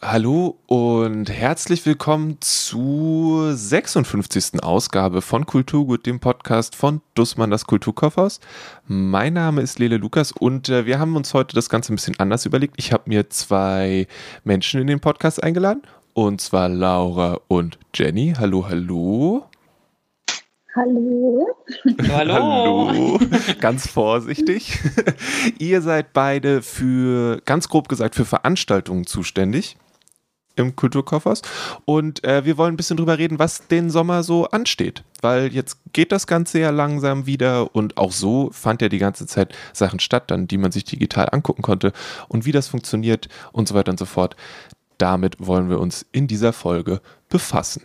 Hallo und herzlich willkommen zur 56. Ausgabe von Kulturgut, dem Podcast von Dussmann, das Kulturkaufhaus. Mein Name ist Lele Lukas und äh, wir haben uns heute das Ganze ein bisschen anders überlegt. Ich habe mir zwei Menschen in den Podcast eingeladen und zwar Laura und Jenny. Hallo, hallo. Hallo. Hallo. Hallo. Ganz vorsichtig. Ihr seid beide für, ganz grob gesagt, für Veranstaltungen zuständig im Kulturkaufhaus. Und äh, wir wollen ein bisschen drüber reden, was den Sommer so ansteht. Weil jetzt geht das Ganze ja langsam wieder und auch so fand ja die ganze Zeit Sachen statt, dann, die man sich digital angucken konnte und wie das funktioniert und so weiter und so fort. Damit wollen wir uns in dieser Folge befassen.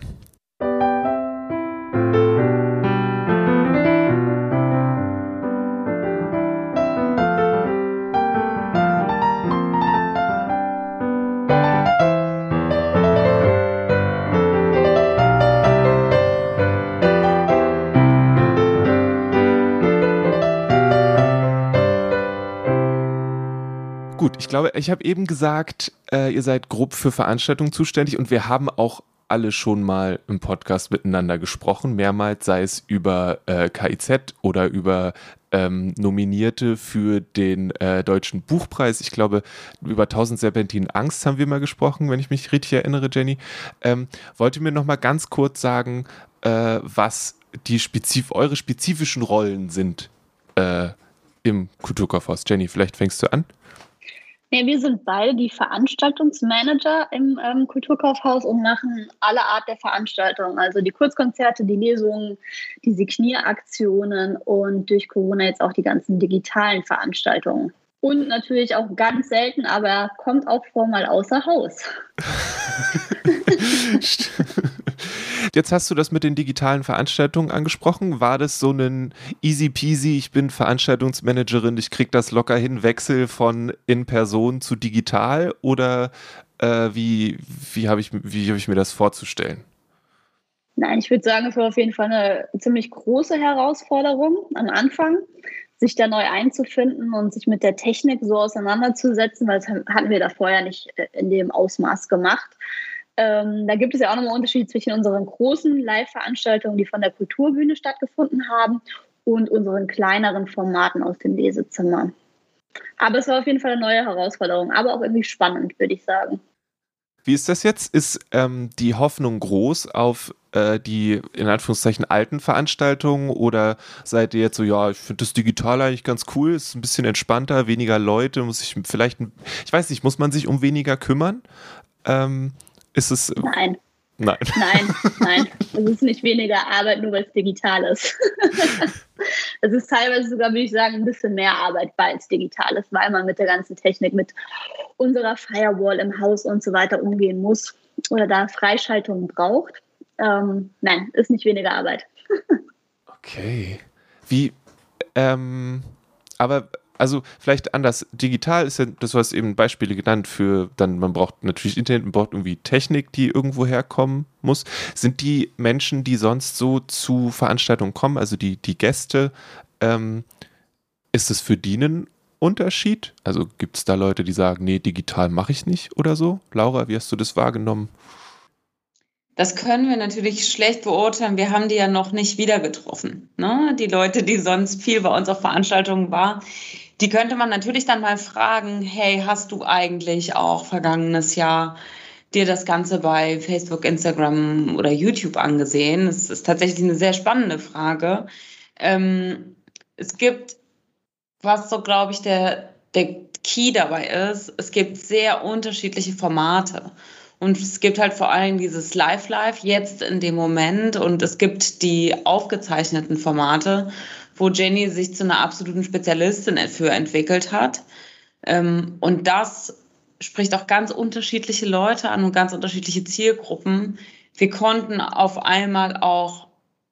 Glaube, ich habe eben gesagt, äh, ihr seid grob für Veranstaltungen zuständig und wir haben auch alle schon mal im Podcast miteinander gesprochen, mehrmals, sei es über äh, KIZ oder über ähm, Nominierte für den äh, Deutschen Buchpreis. Ich glaube, über 1000 Serpentinen Angst haben wir mal gesprochen, wenn ich mich richtig erinnere, Jenny. Ähm, wollt ihr mir noch mal ganz kurz sagen, äh, was die spezif eure spezifischen Rollen sind äh, im Kulturkaufhaus? Jenny, vielleicht fängst du an. Ja, wir sind beide die Veranstaltungsmanager im ähm, Kulturkaufhaus und machen alle Art der Veranstaltungen, also die Kurzkonzerte, die Lesungen, die Signieraktionen und durch Corona jetzt auch die ganzen digitalen Veranstaltungen. Und natürlich auch ganz selten, aber kommt auch vor mal außer Haus. Jetzt hast du das mit den digitalen Veranstaltungen angesprochen. War das so ein easy peasy, ich bin Veranstaltungsmanagerin, ich kriege das locker hin, Wechsel von in Person zu digital? Oder äh, wie, wie habe ich, hab ich mir das vorzustellen? Nein, ich würde sagen, es war auf jeden Fall eine ziemlich große Herausforderung am Anfang sich da neu einzufinden und sich mit der Technik so auseinanderzusetzen, weil das hatten wir da vorher nicht äh, in dem Ausmaß gemacht. Ähm, da gibt es ja auch nochmal Unterschiede zwischen unseren großen Live-Veranstaltungen, die von der Kulturbühne stattgefunden haben, und unseren kleineren Formaten aus dem Lesezimmer. Aber es war auf jeden Fall eine neue Herausforderung, aber auch irgendwie spannend, würde ich sagen. Wie ist das jetzt? Ist ähm, die Hoffnung groß auf äh, die in Anführungszeichen alten Veranstaltungen oder seid ihr jetzt so, ja, ich finde das digital eigentlich ganz cool, ist ein bisschen entspannter, weniger Leute, muss ich vielleicht, ich weiß nicht, muss man sich um weniger kümmern? Ähm, ist es. Nein. Nein. Nein, nein. Es ist nicht weniger Arbeit, nur weil es digital ist. es ist teilweise sogar, würde ich sagen, ein bisschen mehr Arbeit, weil es digital ist, weil man mit der ganzen Technik, mit unserer Firewall im Haus und so weiter umgehen muss oder da Freischaltungen braucht. Ähm, nein, ist nicht weniger Arbeit. okay. Wie, ähm, aber also vielleicht anders. Digital ist ja, das hast eben Beispiele genannt für, dann man braucht natürlich Internet, man braucht irgendwie Technik, die irgendwo herkommen muss. Sind die Menschen, die sonst so zu Veranstaltungen kommen, also die, die Gäste, ähm, ist es für die ein Unterschied? Also gibt es da Leute, die sagen, nee, digital mache ich nicht oder so? Laura, wie hast du das wahrgenommen? Das können wir natürlich schlecht beurteilen. Wir haben die ja noch nicht wieder getroffen. Ne? Die Leute, die sonst viel bei uns auf Veranstaltungen waren, die könnte man natürlich dann mal fragen, hey, hast du eigentlich auch vergangenes Jahr dir das Ganze bei Facebook, Instagram oder YouTube angesehen? Das ist tatsächlich eine sehr spannende Frage. Ähm, es gibt, was so, glaube ich, der, der Key dabei ist, es gibt sehr unterschiedliche Formate. Und es gibt halt vor allem dieses Live-Live jetzt in dem Moment und es gibt die aufgezeichneten Formate wo Jenny sich zu einer absoluten Spezialistin für entwickelt hat. Ähm, und das spricht auch ganz unterschiedliche Leute an und ganz unterschiedliche Zielgruppen. Wir konnten auf einmal auch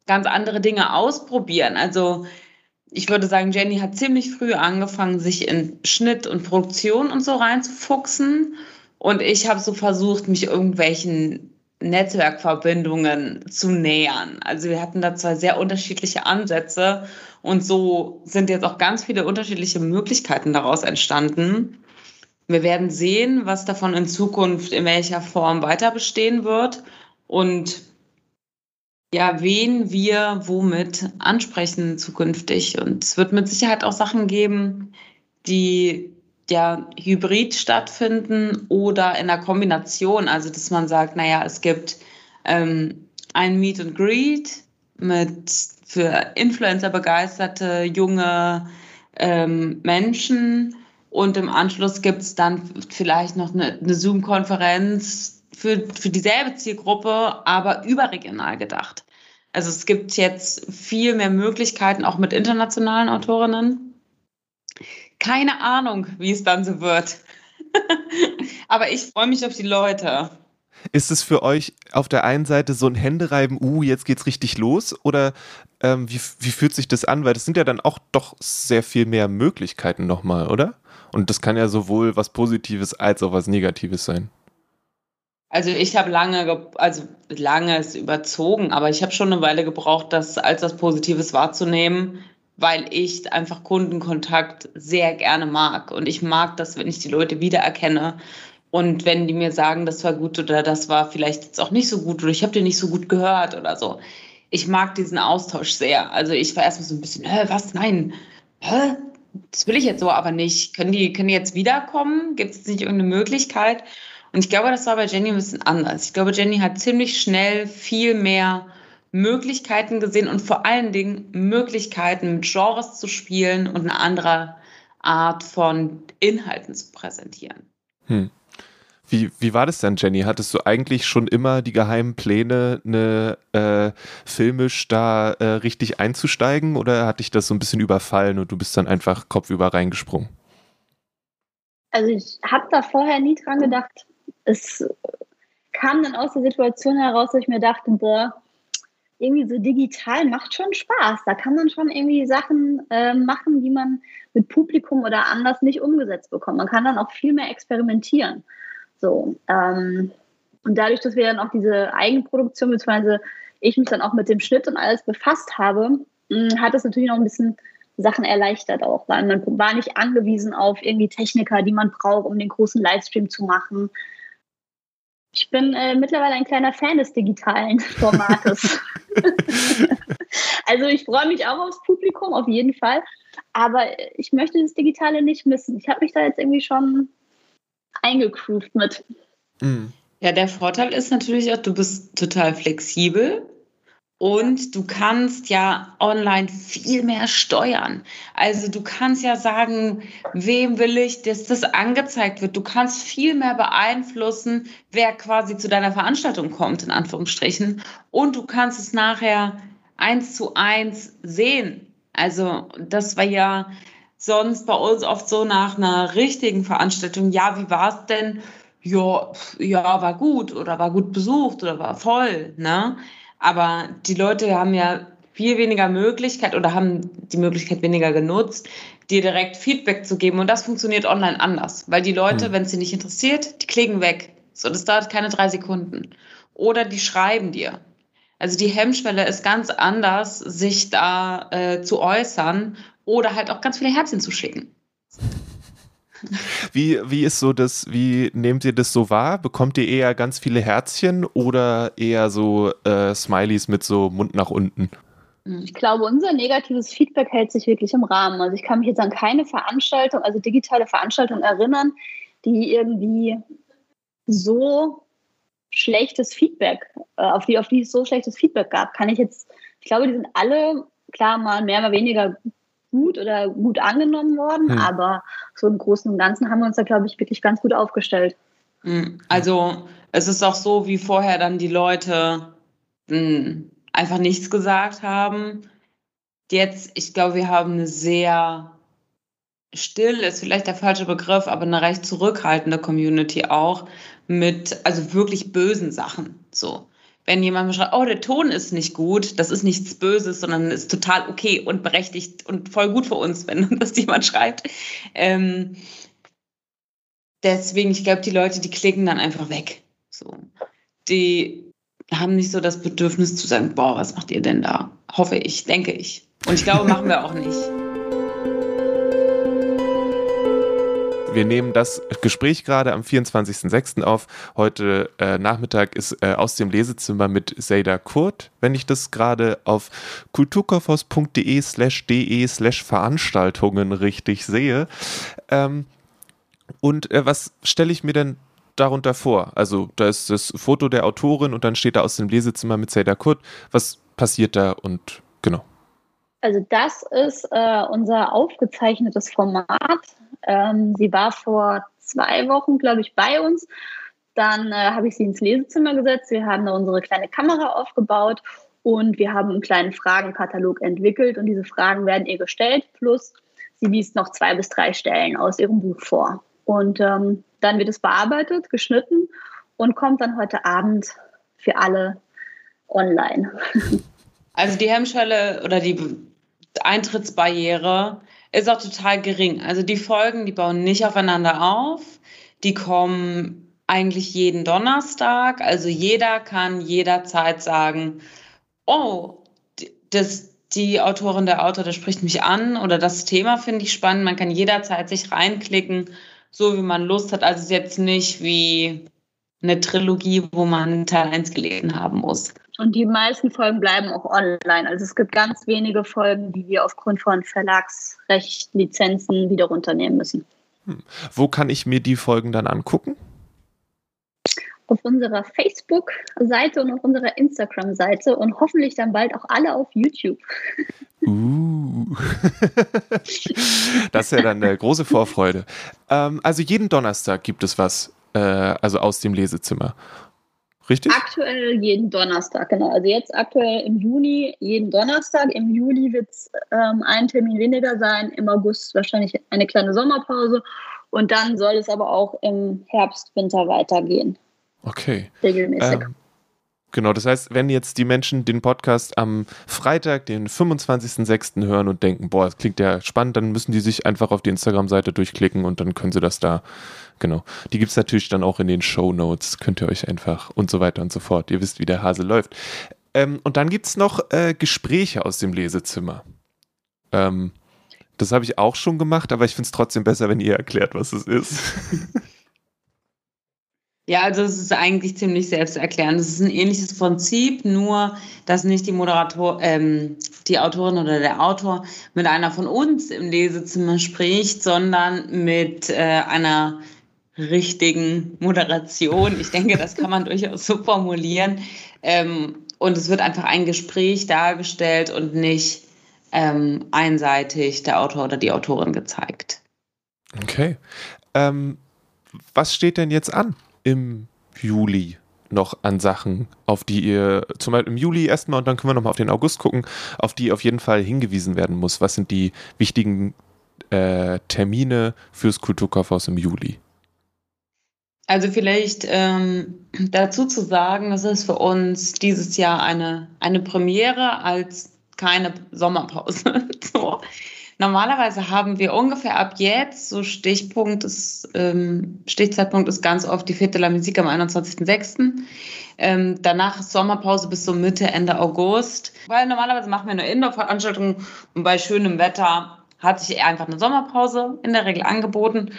ganz andere Dinge ausprobieren. Also ich würde sagen, Jenny hat ziemlich früh angefangen, sich in Schnitt und Produktion und so reinzufuchsen. Und ich habe so versucht, mich irgendwelchen Netzwerkverbindungen zu nähern. Also wir hatten da zwei sehr unterschiedliche Ansätze und so sind jetzt auch ganz viele unterschiedliche Möglichkeiten daraus entstanden. wir werden sehen, was davon in Zukunft in welcher Form weiter bestehen wird und ja, wen wir womit ansprechen zukünftig. Und es wird mit Sicherheit auch Sachen geben, die ja hybrid stattfinden oder in der Kombination. Also, dass man sagt, naja, es gibt ähm, ein Meet and Greet mit für Influencer begeisterte junge ähm, Menschen und im Anschluss gibt es dann vielleicht noch eine, eine Zoom-Konferenz für, für dieselbe Zielgruppe, aber überregional gedacht. Also es gibt jetzt viel mehr Möglichkeiten, auch mit internationalen Autorinnen. Keine Ahnung, wie es dann so wird. aber ich freue mich auf die Leute. Ist es für euch auf der einen Seite so ein Händereiben, uh, jetzt geht's richtig los? Oder ähm, wie, wie fühlt sich das an? Weil das sind ja dann auch doch sehr viel mehr Möglichkeiten nochmal, oder? Und das kann ja sowohl was Positives als auch was Negatives sein. Also ich habe lange, also lange ist überzogen, aber ich habe schon eine Weile gebraucht, das als was Positives wahrzunehmen, weil ich einfach Kundenkontakt sehr gerne mag. Und ich mag das, wenn ich die Leute wiedererkenne. Und wenn die mir sagen, das war gut oder das war vielleicht jetzt auch nicht so gut oder ich habe dir nicht so gut gehört oder so. Ich mag diesen Austausch sehr. Also ich war erstmal so ein bisschen, hä, was? Nein. Hä? das will ich jetzt so aber nicht. Können die, können die jetzt wiederkommen? Gibt es nicht irgendeine Möglichkeit? Und ich glaube, das war bei Jenny ein bisschen anders. Ich glaube, Jenny hat ziemlich schnell viel mehr Möglichkeiten gesehen und vor allen Dingen Möglichkeiten, mit Genres zu spielen und eine andere Art von Inhalten zu präsentieren. Hm. Wie, wie war das denn, Jenny? Hattest du eigentlich schon immer die geheimen Pläne, eine äh, filmisch da äh, richtig einzusteigen oder hat dich das so ein bisschen überfallen und du bist dann einfach kopfüber reingesprungen? Also ich habe da vorher nie dran gedacht. Es kam dann aus der Situation heraus, dass ich mir dachte, boah, irgendwie so digital macht schon Spaß. Da kann man schon irgendwie Sachen äh, machen, die man mit Publikum oder anders nicht umgesetzt bekommt. Man kann dann auch viel mehr experimentieren. So, ähm, und dadurch, dass wir dann auch diese Eigenproduktion, beziehungsweise ich mich dann auch mit dem Schnitt und alles befasst habe, mh, hat es natürlich noch ein bisschen Sachen erleichtert auch, weil man war nicht angewiesen auf irgendwie Techniker, die man braucht, um den großen Livestream zu machen. Ich bin äh, mittlerweile ein kleiner Fan des digitalen Formates. also ich freue mich auch aufs Publikum, auf jeden Fall. Aber ich möchte das Digitale nicht missen. Ich habe mich da jetzt irgendwie schon eingegroovt mit. Mhm. Ja, der Vorteil ist natürlich auch, du bist total flexibel und du kannst ja online viel mehr steuern. Also du kannst ja sagen, wem will ich, dass das angezeigt wird. Du kannst viel mehr beeinflussen, wer quasi zu deiner Veranstaltung kommt, in Anführungsstrichen. Und du kannst es nachher eins zu eins sehen. Also das war ja sonst bei uns oft so nach einer richtigen Veranstaltung, ja, wie war es denn? Ja, ja, war gut oder war gut besucht oder war voll, ne? Aber die Leute haben ja viel weniger Möglichkeit oder haben die Möglichkeit weniger genutzt, dir direkt Feedback zu geben. Und das funktioniert online anders, weil die Leute, hm. wenn es sie nicht interessiert, die klicken weg. So, das dauert keine drei Sekunden. Oder die schreiben dir. Also die Hemmschwelle ist ganz anders, sich da äh, zu äußern oder halt auch ganz viele Herzchen zu schicken. Wie, wie ist so das, wie nehmt ihr das so wahr? Bekommt ihr eher ganz viele Herzchen oder eher so äh, Smileys mit so Mund nach unten? Ich glaube, unser negatives Feedback hält sich wirklich im Rahmen. Also ich kann mich jetzt an keine Veranstaltung, also digitale Veranstaltung erinnern, die irgendwie so schlechtes Feedback, äh, auf die, auf die es so schlechtes Feedback gab, kann ich jetzt, ich glaube, die sind alle, klar, mal mehr, mal weniger gut oder gut angenommen worden, hm. aber so im Großen und Ganzen haben wir uns da, glaube ich, wirklich ganz gut aufgestellt. Hm. Also es ist auch so, wie vorher dann die Leute mh, hm, einfach nichts gesagt haben. Jetzt, ich glaube, wir haben eine sehr still, ist vielleicht der falsche Begriff, aber eine recht zurückhaltende Community auch mit, also wirklich bösen Sachen. So wenn jemand mir schreibt, oh, der Ton ist nicht gut, das ist nichts Böses, sondern ist total okay und berechtigt und voll gut für uns, wenn das jemand schreibt. Ähm, deswegen, ich glaube, die Leute, die klicken dann einfach weg. So. Die haben nicht so das Bedürfnis zu sagen, boah, was macht ihr denn da? Hoffe ich, denke ich. Und ich glaube, machen wir auch nicht. Wir nehmen das Gespräch gerade am 24.06. auf. Heute äh, Nachmittag ist äh, aus dem Lesezimmer mit Seida Kurt, wenn ich das gerade auf kulturkaufhaus.de slash de slash Veranstaltungen richtig sehe. Ähm, und äh, was stelle ich mir denn darunter vor? Also da ist das Foto der Autorin und dann steht da aus dem Lesezimmer mit Seida Kurt. Was passiert da und genau? Also das ist äh, unser aufgezeichnetes Format. Ähm, sie war vor zwei Wochen, glaube ich, bei uns. Dann äh, habe ich sie ins Lesezimmer gesetzt. Wir haben da unsere kleine Kamera aufgebaut und wir haben einen kleinen Fragenkatalog entwickelt und diese Fragen werden ihr gestellt. Plus sie liest noch zwei bis drei Stellen aus ihrem Buch vor. Und ähm, dann wird es bearbeitet, geschnitten und kommt dann heute Abend für alle online. Also die Hemmschwelle oder die Eintrittsbarriere ist auch total gering. Also die Folgen, die bauen nicht aufeinander auf. Die kommen eigentlich jeden Donnerstag. Also jeder kann jederzeit sagen, oh, das, die Autorin, der Autor, der spricht mich an oder das Thema finde ich spannend. Man kann jederzeit sich reinklicken, so wie man Lust hat. Also es ist jetzt nicht wie eine Trilogie, wo man Teil 1 gelesen haben muss. Und die meisten Folgen bleiben auch online. Also es gibt ganz wenige Folgen, die wir aufgrund von Verlagsrecht, Lizenzen wieder runternehmen müssen. Hm. Wo kann ich mir die Folgen dann angucken? Auf unserer Facebook-Seite und auf unserer Instagram-Seite und hoffentlich dann bald auch alle auf YouTube. Uh. das ist ja dann eine große Vorfreude. Ähm, also jeden Donnerstag gibt es was, äh, also aus dem Lesezimmer. Richtig? Aktuell jeden Donnerstag, genau. Also jetzt aktuell im Juni jeden Donnerstag. Im Juli wird es ähm, ein Termin weniger sein. Im August wahrscheinlich eine kleine Sommerpause. Und dann soll es aber auch im Herbst, Winter weitergehen. Okay. Regelmäßig. Ähm, genau, das heißt, wenn jetzt die Menschen den Podcast am Freitag, den 25.06. hören und denken, boah, das klingt ja spannend, dann müssen die sich einfach auf die Instagram-Seite durchklicken und dann können sie das da Genau. Die gibt es natürlich dann auch in den Show Notes. Könnt ihr euch einfach und so weiter und so fort. Ihr wisst, wie der Hase läuft. Ähm, und dann gibt es noch äh, Gespräche aus dem Lesezimmer. Ähm, das habe ich auch schon gemacht, aber ich finde es trotzdem besser, wenn ihr erklärt, was es ist. Ja, also es ist eigentlich ziemlich selbsterklärend. Es ist ein ähnliches Prinzip, nur dass nicht die Moderator, ähm, die Autorin oder der Autor mit einer von uns im Lesezimmer spricht, sondern mit äh, einer richtigen Moderation. Ich denke, das kann man durchaus so formulieren. Ähm, und es wird einfach ein Gespräch dargestellt und nicht ähm, einseitig der Autor oder die Autorin gezeigt. Okay. Ähm, was steht denn jetzt an im Juli noch an Sachen, auf die ihr, zum Beispiel im Juli erstmal und dann können wir nochmal auf den August gucken, auf die auf jeden Fall hingewiesen werden muss? Was sind die wichtigen äh, Termine fürs Kulturkaufhaus im Juli? Also vielleicht ähm, dazu zu sagen, das ist für uns dieses Jahr eine, eine Premiere als keine Sommerpause. so. Normalerweise haben wir ungefähr ab jetzt, so Stichpunkt ist, ähm, Stichzeitpunkt ist ganz oft die Fete la Musique am 21.06. Ähm, danach ist Sommerpause bis so Mitte, Ende August. Weil normalerweise machen wir eine Indoor-Veranstaltung und bei schönem Wetter hat sich einfach eine Sommerpause in der Regel angeboten.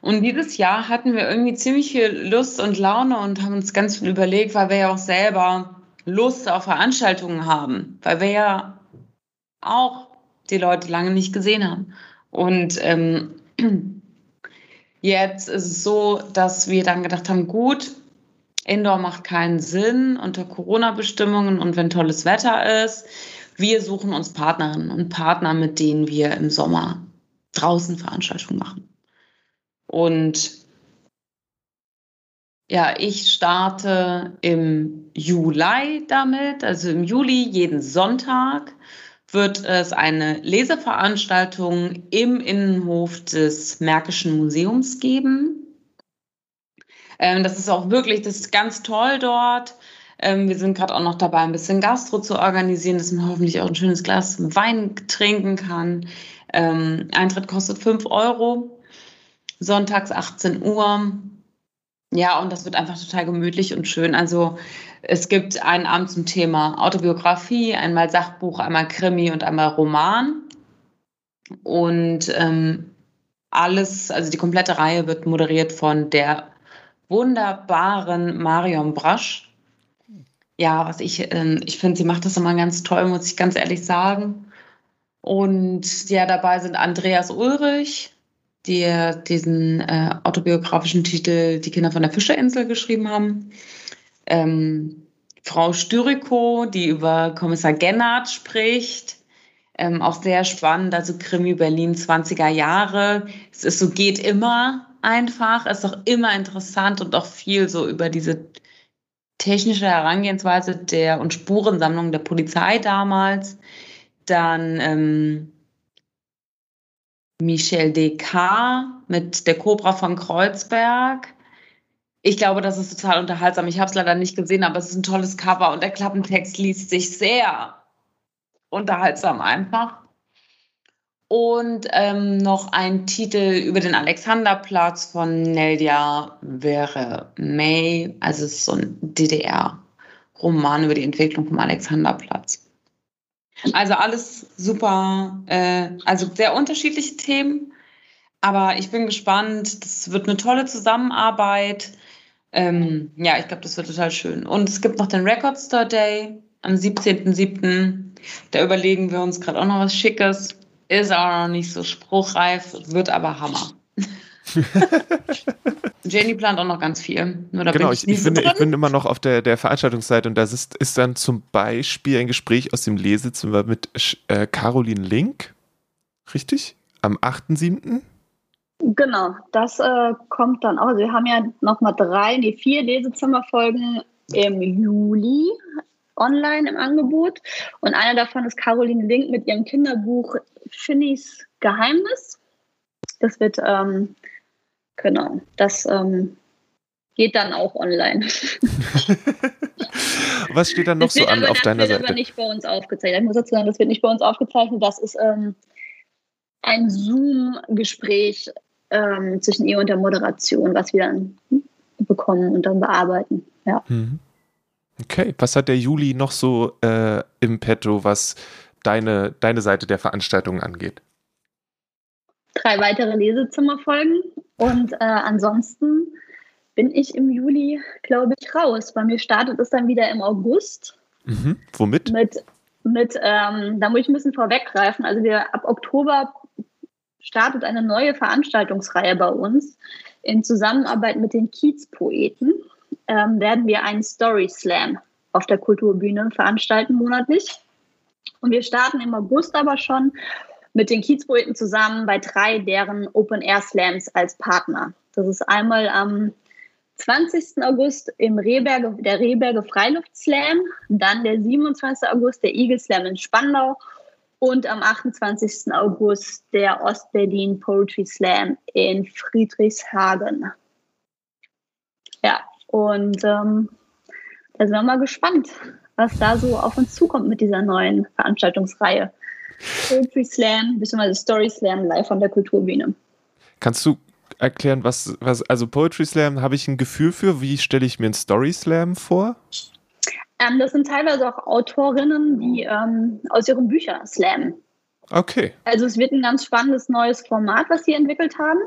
Und dieses Jahr hatten wir irgendwie ziemlich viel Lust und Laune und haben uns ganz viel überlegt, weil wir ja auch selber Lust auf Veranstaltungen haben, weil wir ja auch die Leute lange nicht gesehen haben. Und ähm, jetzt ist es so, dass wir dann gedacht haben, gut, Indoor macht keinen Sinn unter Corona-Bestimmungen und wenn tolles Wetter ist. Wir suchen uns Partnerinnen und Partner, mit denen wir im Sommer draußen Veranstaltungen machen. Und ja, ich starte im Juli damit, also im Juli jeden Sonntag wird es eine Leseveranstaltung im Innenhof des Märkischen Museums geben. Ähm, das ist auch wirklich, das ist ganz toll dort. Ähm, wir sind gerade auch noch dabei, ein bisschen Gastro zu organisieren, dass man hoffentlich auch ein schönes Glas Wein trinken kann. Ähm, Eintritt kostet 5 Euro sonntags 18 Uhr. Ja, und das wird einfach total gemütlich und schön. Also es gibt einen Abend zum Thema Autobiografie, einmal Sachbuch, einmal Krimi und einmal Roman. Und ähm, alles, also die komplette Reihe wird moderiert von der wunderbaren Marion Brasch. Ja, was ich, äh, ich finde, sie macht das immer ganz toll, muss ich ganz ehrlich sagen. Und ja, dabei sind Andreas Ulrich, die diesen äh, autobiografischen Titel Die Kinder von der Fischerinsel geschrieben haben. Ähm, Frau Styriko, die über Kommissar Gennard spricht. Ähm, auch sehr spannend, also Krimi Berlin 20er Jahre. Es ist so, geht immer einfach, es ist auch immer interessant und auch viel so über diese technische Herangehensweise der und Spurensammlung der Polizei damals. Dann ähm, Michel Descartes mit der Cobra von Kreuzberg. Ich glaube, das ist total unterhaltsam. Ich habe es leider nicht gesehen, aber es ist ein tolles Cover und der Klappentext liest sich sehr unterhaltsam einfach. Und ähm, noch ein Titel über den Alexanderplatz von Nelia Wäre May. Also es ist so ein DDR-Roman über die Entwicklung vom Alexanderplatz. Also alles super, äh, also sehr unterschiedliche Themen. Aber ich bin gespannt. Das wird eine tolle Zusammenarbeit. Ähm, ja, ich glaube, das wird total schön. Und es gibt noch den Record Store Day am 17.07. Da überlegen wir uns gerade auch noch was Schickes. Ist auch noch nicht so spruchreif, wird aber Hammer. Jenny plant auch noch ganz viel. genau, ich, ich, ich, bin, ich, bin, immer noch auf der, der Veranstaltungsseite und das ist, ist dann zum Beispiel ein Gespräch aus dem Lesezimmer mit äh, Caroline Link. Richtig? Am 8.7. Genau, das äh, kommt dann auch. Also wir haben ja noch mal drei, nee, vier Lesezimmerfolgen im Juli online im Angebot. Und einer davon ist Caroline Link mit ihrem Kinderbuch Finnys Geheimnis. Das wird, ähm, genau, das ähm, geht dann auch online. Was steht dann noch so an auf deiner Seite? Das wird aber nicht bei uns aufgezeichnet. Ich muss dazu sagen, das wird nicht bei uns aufgezeichnet. Das ist ähm, ein Zoom-Gespräch ähm, zwischen ihr und der Moderation, was wir dann bekommen und dann bearbeiten. Ja. Mhm. Okay, was hat der Juli noch so äh, im Petto, was deine, deine Seite der Veranstaltung angeht? Drei weitere Lesezimmerfolgen und äh, ansonsten bin ich im Juli, glaube ich, raus. Bei mir startet es dann wieder im August. Mhm. Womit? Mit, mit ähm, da muss ich ein bisschen vorweggreifen. Also wir ab Oktober startet eine neue Veranstaltungsreihe bei uns in Zusammenarbeit mit den Kiezpoeten ähm, werden wir einen Story Slam auf der Kulturbühne veranstalten monatlich. Und wir starten im August aber schon mit den Kiezpoeten zusammen bei drei deren Open Air Slams als Partner. Das ist einmal am 20. August im Rehberge, der Rehberge Freiluft Slam, dann der 27. August der Eagle Slam in Spandau und am 28. August der Ostberlin Poetry Slam in Friedrichshagen. Ja, und ähm, da sind wir mal gespannt, was da so auf uns zukommt mit dieser neuen Veranstaltungsreihe. Poetry Slam bzw. Story Slam live von der Kulturbühne. Kannst du erklären, was, was also Poetry Slam habe ich ein Gefühl für? Wie stelle ich mir einen Story Slam vor? Ähm, das sind teilweise auch Autorinnen, die ähm, aus ihren Büchern slammen. Okay. Also es wird ein ganz spannendes neues Format, was sie entwickelt haben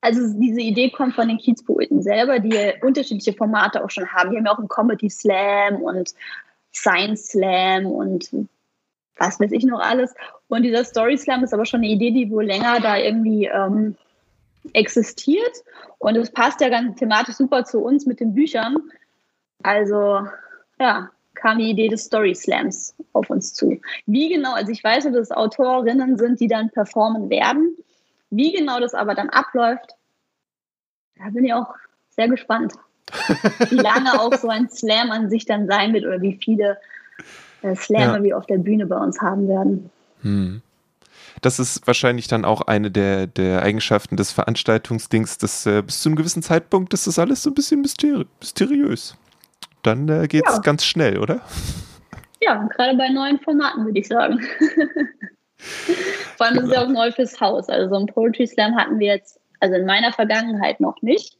also diese Idee kommt von den Kiezpoeten selber, die unterschiedliche Formate auch schon haben. Die haben ja auch einen Comedy Slam und Science Slam und was weiß ich noch alles. Und dieser Story Slam ist aber schon eine Idee, die wohl länger da irgendwie ähm, existiert. Und es passt ja ganz thematisch super zu uns mit den Büchern. Also, ja, kam die Idee des Story Slams auf uns zu. Wie genau, also ich weiß, dass es Autorinnen sind, die dann performen werden. Wie genau das aber dann abläuft, da bin ich auch sehr gespannt. Wie lange auch so ein Slam an sich dann sein wird oder wie viele äh, Slammer ja. wir auf der Bühne bei uns haben werden. Hm. Das ist wahrscheinlich dann auch eine der, der Eigenschaften des Veranstaltungsdings, dass äh, bis zu einem gewissen Zeitpunkt ist das alles so ein bisschen mysteri mysteriös. Dann äh, geht es ja. ganz schnell, oder? Ja, gerade bei neuen Formaten würde ich sagen. Vor allem ist es ja auch neu fürs Haus. Also so ein Poetry Slam hatten wir jetzt, also in meiner Vergangenheit noch nicht.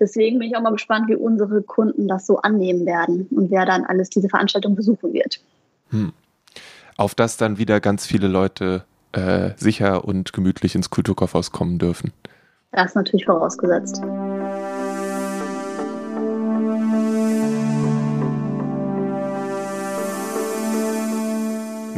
Deswegen bin ich auch mal gespannt, wie unsere Kunden das so annehmen werden und wer dann alles diese Veranstaltung besuchen wird. Hm. Auf das dann wieder ganz viele Leute äh, sicher und gemütlich ins Kulturkaufhaus kommen dürfen. Das ist natürlich vorausgesetzt.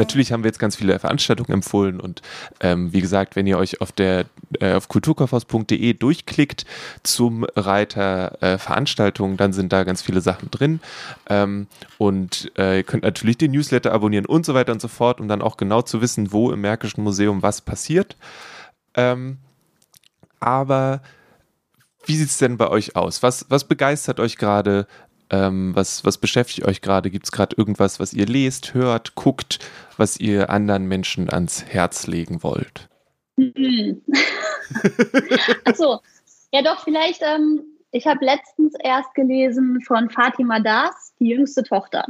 Natürlich haben wir jetzt ganz viele Veranstaltungen empfohlen und ähm, wie gesagt, wenn ihr euch auf der äh, auf kulturkaufhaus.de durchklickt zum Reiter äh, Veranstaltungen, dann sind da ganz viele Sachen drin ähm, und äh, ihr könnt natürlich den Newsletter abonnieren und so weiter und so fort, um dann auch genau zu wissen, wo im Märkischen Museum was passiert. Ähm, aber wie sieht es denn bei euch aus? Was, was begeistert euch gerade? Ähm, was, was beschäftigt euch gerade? Gibt es gerade irgendwas, was ihr lest, hört, guckt, was ihr anderen Menschen ans Herz legen wollt? Hm. Achso, ja doch, vielleicht, ähm, ich habe letztens erst gelesen von Fatima Das, die jüngste Tochter.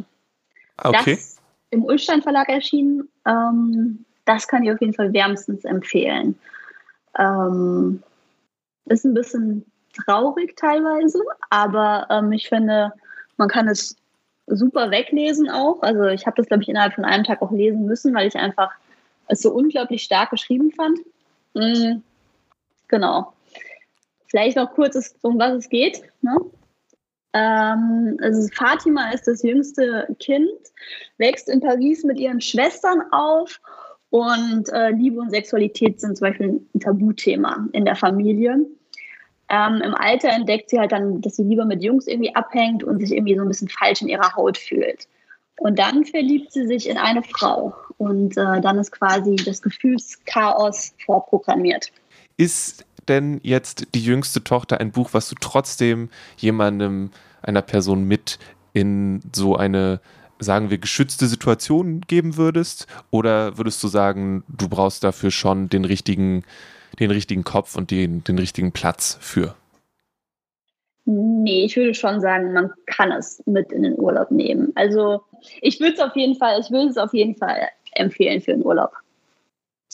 Okay. Das im Ulstein Verlag erschienen. Ähm, das kann ich auf jeden Fall wärmstens empfehlen. Ähm, ist ein bisschen traurig teilweise, aber ähm, ich finde, man kann es super weglesen auch. Also ich habe das, glaube ich, innerhalb von einem Tag auch lesen müssen, weil ich einfach es so unglaublich stark geschrieben fand. Mhm. Genau. Vielleicht noch kurz, um was es geht. Ne? Ähm, also Fatima ist das jüngste Kind, wächst in Paris mit ihren Schwestern auf und äh, Liebe und Sexualität sind zum Beispiel ein Tabuthema in der Familie. Ähm, Im Alter entdeckt sie halt dann, dass sie lieber mit Jungs irgendwie abhängt und sich irgendwie so ein bisschen falsch in ihrer Haut fühlt. Und dann verliebt sie sich in eine Frau. Und äh, dann ist quasi das Gefühlschaos vorprogrammiert. Ist denn jetzt die jüngste Tochter ein Buch, was du trotzdem jemandem, einer Person mit in so eine, sagen wir, geschützte Situation geben würdest? Oder würdest du sagen, du brauchst dafür schon den richtigen den richtigen Kopf und den, den richtigen Platz für? Nee, ich würde schon sagen, man kann es mit in den Urlaub nehmen. Also ich würde es auf jeden Fall, ich würde es auf jeden Fall empfehlen für den Urlaub.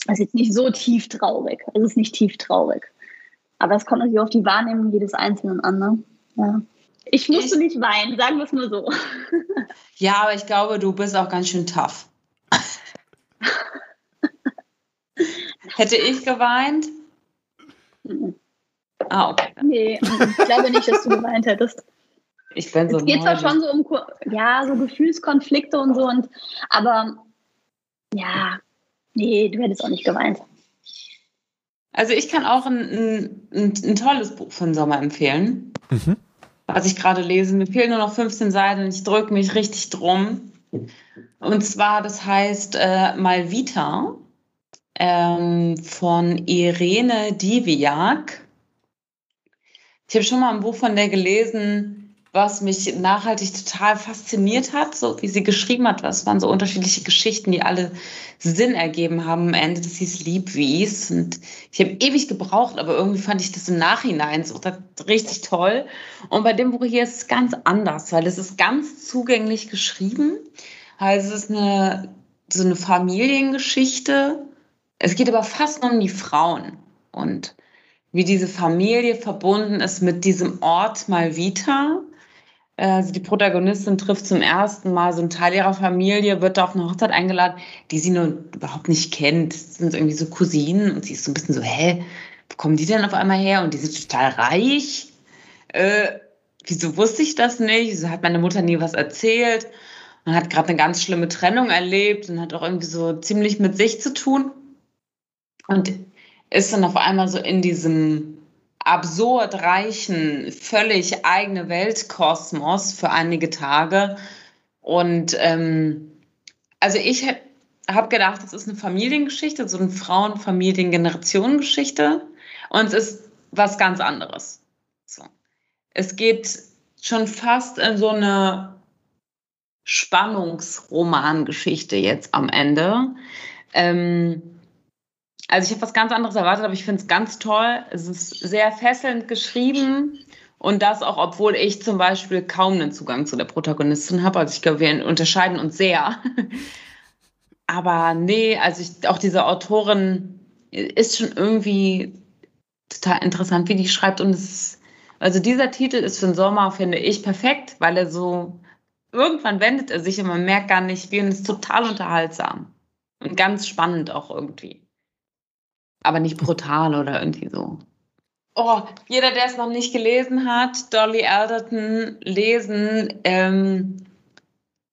Es ist jetzt nicht so tief traurig. Es ist nicht tief traurig. Aber es kommt natürlich auf die Wahrnehmung jedes Einzelnen an. Ne? Ja. Ich musste ich, nicht weinen, sagen wir es nur so. Ja, aber ich glaube, du bist auch ganz schön tough. Hätte ich geweint? Ah, okay. Nee, ich glaube nicht, dass du geweint hättest. Ich bin so Es geht zwar schon so um ja, so Gefühlskonflikte und so, und, aber ja, nee, du hättest auch nicht geweint. Also ich kann auch ein, ein, ein tolles Buch von Sommer empfehlen, mhm. was ich gerade lese. Mir fehlen nur noch 15 Seiten und ich drücke mich richtig drum. Und zwar, das heißt äh, Malvita ähm, von Irene Diviak. Ich habe schon mal ein Buch von der gelesen, was mich nachhaltig total fasziniert hat, so wie sie geschrieben hat. Das waren so unterschiedliche Geschichten, die alle Sinn ergeben haben am Ende. Das hieß Liebwies. Und ich habe ewig gebraucht, aber irgendwie fand ich das im Nachhinein so richtig toll. Und bei dem Buch hier ist es ganz anders, weil es ist ganz zugänglich geschrieben. Also es ist eine, so eine Familiengeschichte es geht aber fast nur um die Frauen und wie diese Familie verbunden ist mit diesem Ort Malvita. Also die Protagonistin trifft zum ersten Mal so einen Teil ihrer Familie, wird da auf eine Hochzeit eingeladen, die sie nur überhaupt nicht kennt. Das sind irgendwie so Cousinen und sie ist so ein bisschen so, hä, wo kommen die denn auf einmal her? Und die sind total reich. Äh, wieso wusste ich das nicht? Wieso hat meine Mutter nie was erzählt? Man hat gerade eine ganz schlimme Trennung erlebt und hat auch irgendwie so ziemlich mit sich zu tun und ist dann auf einmal so in diesem absurd reichen, völlig eigene Weltkosmos für einige Tage. Und ähm, also ich habe gedacht, das ist eine Familiengeschichte, so eine Frauen-Familien-Generationen-Geschichte. Und es ist was ganz anderes. So. Es geht schon fast in so eine Spannungsromangeschichte jetzt am Ende. Ähm, also ich habe was ganz anderes erwartet, aber ich finde es ganz toll. Es ist sehr fesselnd geschrieben und das auch, obwohl ich zum Beispiel kaum einen Zugang zu der Protagonistin habe. Also ich glaube, wir unterscheiden uns sehr. aber nee, also ich, auch diese Autorin ist schon irgendwie total interessant, wie die schreibt und es ist, also dieser Titel ist für den Sommer, finde ich, perfekt, weil er so irgendwann wendet er sich und man merkt gar nicht, wie und ist total unterhaltsam und ganz spannend auch irgendwie. Aber nicht brutal oder irgendwie so. Oh, jeder, der es noch nicht gelesen hat, Dolly Alderton lesen. Ähm,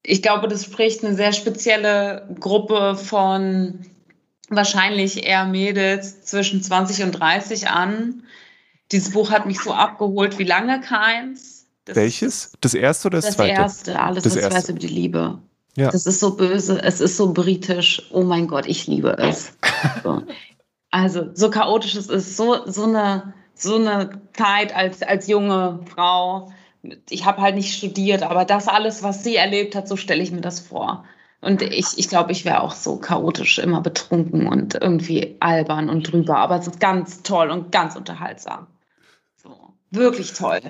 ich glaube, das spricht eine sehr spezielle Gruppe von wahrscheinlich eher Mädels zwischen 20 und 30 an. Dieses Buch hat mich so abgeholt wie lange keins. Das Welches? Das erste oder das, das zweite? Das erste, alles, das was erste. weiß über die Liebe. Ja. Das ist so böse, es ist so britisch. Oh mein Gott, ich liebe es. so. Also, so chaotisch es ist, so, so, eine, so eine Zeit als, als junge Frau. Ich habe halt nicht studiert, aber das alles, was sie erlebt hat, so stelle ich mir das vor. Und ich, ich glaube, ich wäre auch so chaotisch, immer betrunken und irgendwie albern und drüber. Aber es ist ganz toll und ganz unterhaltsam. So, wirklich toll.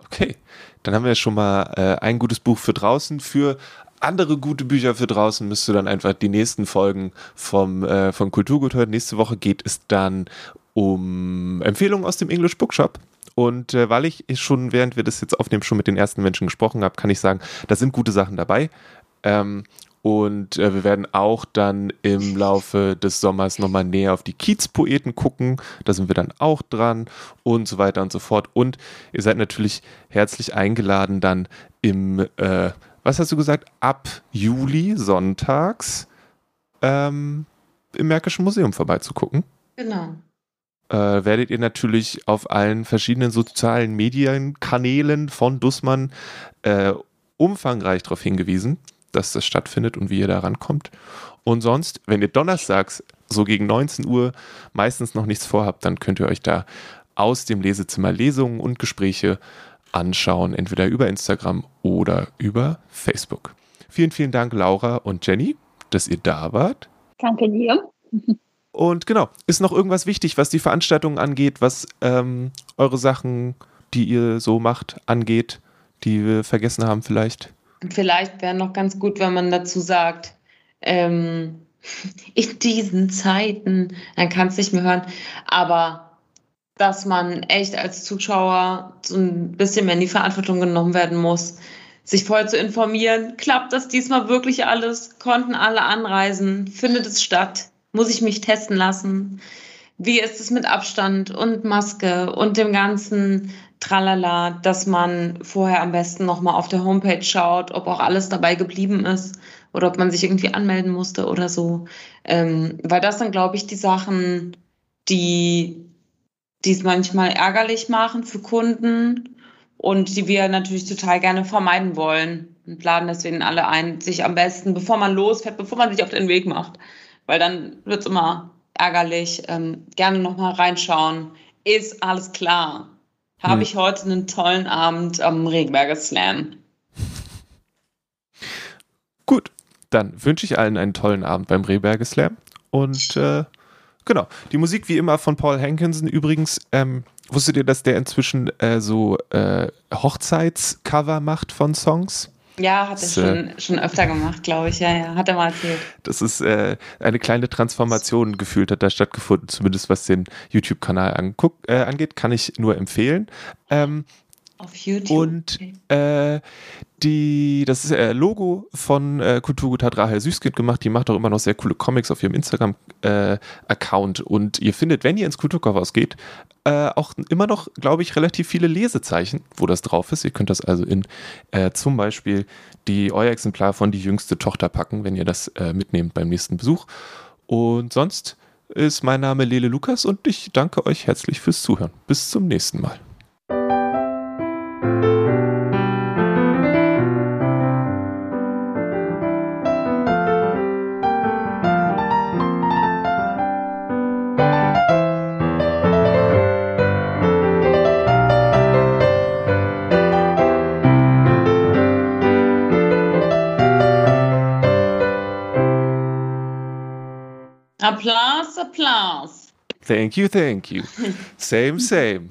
Okay, dann haben wir schon mal äh, ein gutes Buch für draußen. Für andere gute Bücher für draußen müsst ihr dann einfach die nächsten Folgen vom, äh, von Kulturgut hören. Nächste Woche geht es dann um Empfehlungen aus dem English Bookshop. Und äh, weil ich schon, während wir das jetzt aufnehmen, schon mit den ersten Menschen gesprochen habe, kann ich sagen, da sind gute Sachen dabei. Ähm, und äh, wir werden auch dann im Laufe des Sommers nochmal näher auf die Kiezpoeten gucken. Da sind wir dann auch dran und so weiter und so fort. Und ihr seid natürlich herzlich eingeladen, dann im, äh, was hast du gesagt, ab Juli sonntags ähm, im Märkischen Museum vorbeizugucken. Genau. Äh, werdet ihr natürlich auf allen verschiedenen sozialen Medienkanälen von Dussmann äh, umfangreich darauf hingewiesen dass das stattfindet und wie ihr da rankommt. Und sonst, wenn ihr donnerstags so gegen 19 Uhr meistens noch nichts vorhabt, dann könnt ihr euch da aus dem Lesezimmer Lesungen und Gespräche anschauen, entweder über Instagram oder über Facebook. Vielen, vielen Dank, Laura und Jenny, dass ihr da wart. Danke dir. Und genau, ist noch irgendwas wichtig, was die Veranstaltungen angeht, was ähm, eure Sachen, die ihr so macht, angeht, die wir vergessen haben vielleicht? Vielleicht wäre noch ganz gut, wenn man dazu sagt, ähm, in diesen Zeiten, dann kann es nicht mehr hören, aber dass man echt als Zuschauer so ein bisschen mehr in die Verantwortung genommen werden muss, sich vorher zu informieren, klappt das diesmal wirklich alles, konnten alle anreisen, findet es statt, muss ich mich testen lassen, wie ist es mit Abstand und Maske und dem ganzen Tralala, dass man vorher am besten nochmal auf der Homepage schaut, ob auch alles dabei geblieben ist oder ob man sich irgendwie anmelden musste oder so. Ähm, weil das sind, glaube ich, die Sachen, die es manchmal ärgerlich machen für Kunden und die wir natürlich total gerne vermeiden wollen und laden deswegen alle ein, sich am besten, bevor man losfährt, bevor man sich auf den Weg macht, weil dann wird es immer ärgerlich, ähm, gerne nochmal reinschauen. Ist alles klar? habe hm. ich heute einen tollen Abend am Regenberger Slam. Gut, dann wünsche ich allen einen tollen Abend beim Rehberger Slam. Und äh, genau, die Musik wie immer von Paul Hankinson. Übrigens, ähm, wusstet ihr, dass der inzwischen äh, so äh, Hochzeitscover macht von Songs? Ja, hat er schon, schon öfter gemacht, glaube ich. Ja, ja, hat er mal erzählt. Das ist äh, eine kleine Transformation gefühlt, hat da stattgefunden, zumindest was den YouTube-Kanal äh, angeht, kann ich nur empfehlen. Ähm, auf YouTube. Und äh, die, das ist äh, Logo von äh, Kulturgut hat Rahel Süßkind gemacht. Die macht auch immer noch sehr coole Comics auf ihrem Instagram-Account. Äh, und ihr findet, wenn ihr ins Kulturkaufhaus geht, äh, auch immer noch, glaube ich, relativ viele Lesezeichen, wo das drauf ist. Ihr könnt das also in äh, zum Beispiel die euer Exemplar von die jüngste Tochter packen, wenn ihr das äh, mitnehmt beim nächsten Besuch. Und sonst ist mein Name Lele Lukas und ich danke euch herzlich fürs Zuhören. Bis zum nächsten Mal. Thank you, thank you. same, same.